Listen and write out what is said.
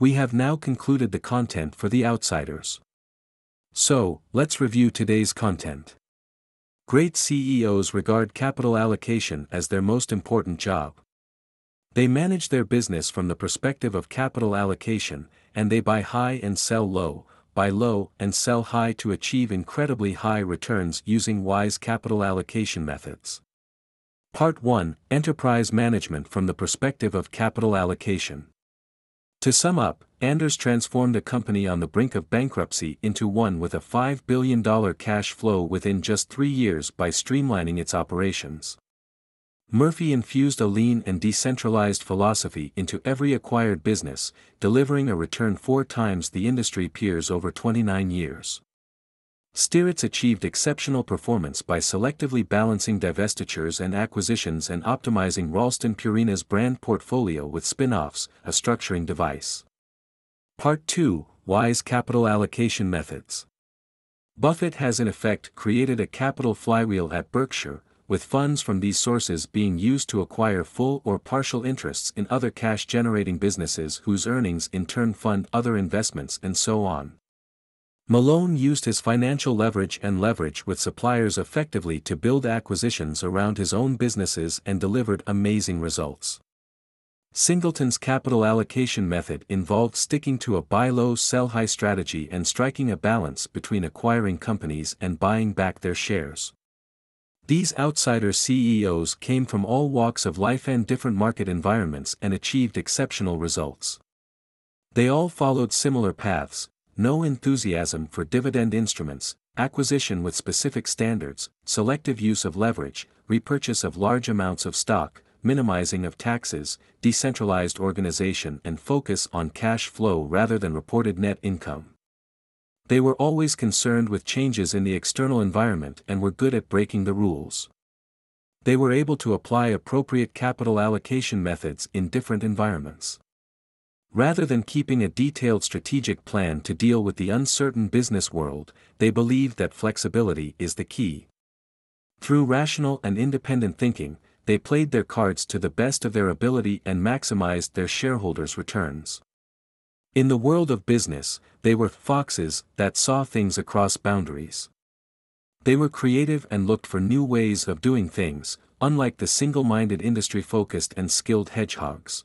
We have now concluded the content for the outsiders. So, let's review today's content. Great CEOs regard capital allocation as their most important job. They manage their business from the perspective of capital allocation, and they buy high and sell low, buy low and sell high to achieve incredibly high returns using wise capital allocation methods. Part 1 Enterprise Management from the Perspective of Capital Allocation. To sum up, Anders transformed a company on the brink of bankruptcy into one with a $5 billion cash flow within just three years by streamlining its operations. Murphy infused a lean and decentralized philosophy into every acquired business, delivering a return four times the industry peers over 29 years. Stiritz achieved exceptional performance by selectively balancing divestitures and acquisitions and optimizing Ralston Purina's brand portfolio with spin-offs, a structuring device. Part 2 Wise Capital Allocation Methods. Buffett has in effect created a capital flywheel at Berkshire, with funds from these sources being used to acquire full or partial interests in other cash generating businesses whose earnings in turn fund other investments and so on. Malone used his financial leverage and leverage with suppliers effectively to build acquisitions around his own businesses and delivered amazing results. Singleton's capital allocation method involved sticking to a buy low sell high strategy and striking a balance between acquiring companies and buying back their shares. These outsider CEOs came from all walks of life and different market environments and achieved exceptional results. They all followed similar paths no enthusiasm for dividend instruments, acquisition with specific standards, selective use of leverage, repurchase of large amounts of stock, minimizing of taxes, decentralized organization and focus on cash flow rather than reported net income. They were always concerned with changes in the external environment and were good at breaking the rules. They were able to apply appropriate capital allocation methods in different environments. Rather than keeping a detailed strategic plan to deal with the uncertain business world, they believed that flexibility is the key. Through rational and independent thinking, they played their cards to the best of their ability and maximized their shareholders' returns. In the world of business, they were foxes that saw things across boundaries. They were creative and looked for new ways of doing things, unlike the single minded industry focused and skilled hedgehogs.